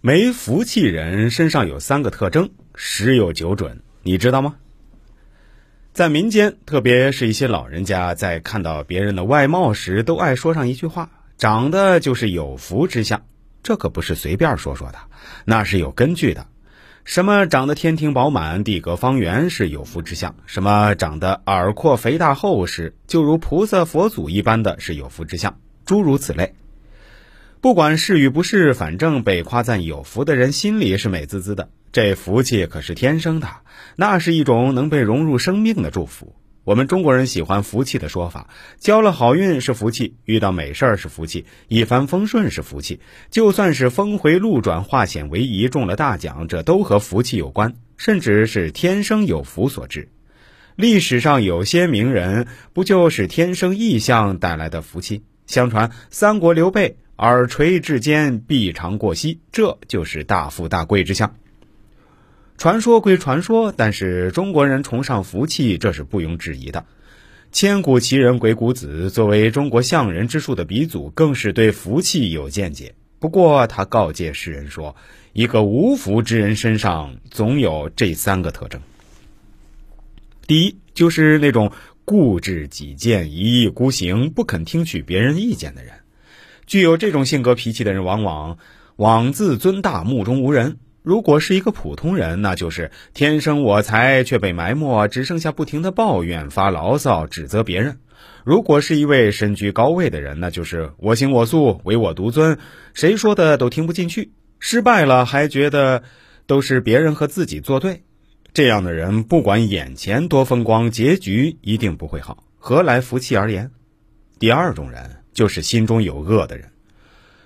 没福气人身上有三个特征，十有九准，你知道吗？在民间，特别是一些老人家，在看到别人的外貌时，都爱说上一句话：“长得就是有福之相。”这可不是随便说说的，那是有根据的。什么长得天庭饱满、地阁方圆是有福之相？什么长得耳廓肥大厚实，就如菩萨佛祖一般的是有福之相？诸如此类。不管是与不是，反正被夸赞有福的人心里是美滋滋的。这福气可是天生的，那是一种能被融入生命的祝福。我们中国人喜欢福气的说法，交了好运是福气，遇到美事儿是福气，一帆风顺是福气，就算是峰回路转、化险为夷、中了大奖，这都和福气有关，甚至是天生有福所致。历史上有些名人，不就是天生异象带来的福气？相传三国刘备。耳垂至肩，臂长过膝，这就是大富大贵之相。传说归传说，但是中国人崇尚福气，这是毋庸置疑的。千古奇人鬼谷子作为中国相人之术的鼻祖，更是对福气有见解。不过他告诫世人说，一个无福之人身上总有这三个特征。第一，就是那种固执己见、一意孤行、不肯听取别人意见的人。具有这种性格脾气的人，往往妄自尊大，目中无人。如果是一个普通人，那就是天生我材却被埋没，只剩下不停的抱怨、发牢骚、指责别人。如果是一位身居高位的人，那就是我行我素、唯我独尊，谁说的都听不进去。失败了还觉得都是别人和自己作对，这样的人不管眼前多风光，结局一定不会好，何来福气而言？第二种人。就是心中有恶的人。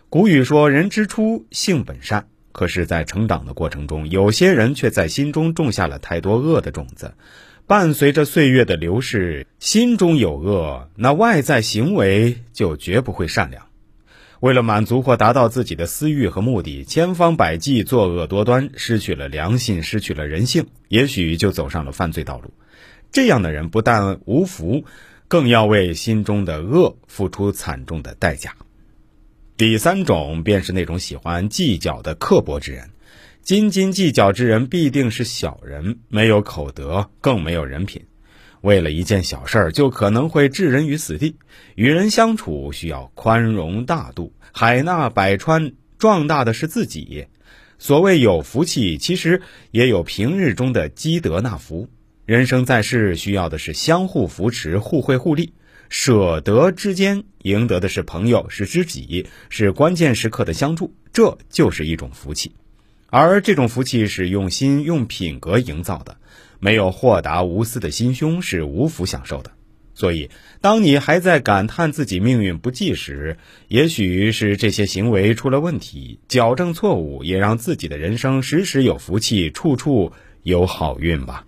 古语说：“人之初，性本善。”可是，在成长的过程中，有些人却在心中种下了太多恶的种子。伴随着岁月的流逝，心中有恶，那外在行为就绝不会善良。为了满足或达到自己的私欲和目的，千方百计作恶多端，失去了良心，失去了人性，也许就走上了犯罪道路。这样的人不但无福。更要为心中的恶付出惨重的代价。第三种便是那种喜欢计较的刻薄之人，斤斤计较之人必定是小人，没有口德，更没有人品。为了一件小事儿，就可能会置人于死地。与人相处需要宽容大度，海纳百川，壮大的是自己。所谓有福气，其实也有平日中的积德纳福。人生在世，需要的是相互扶持、互惠互利，舍得之间赢得的是朋友，是知己，是关键时刻的相助，这就是一种福气。而这种福气是用心、用品格营造的，没有豁达无私的心胸是无福享受的。所以，当你还在感叹自己命运不济时，也许是这些行为出了问题，矫正错误，也让自己的人生时时有福气，处处有好运吧。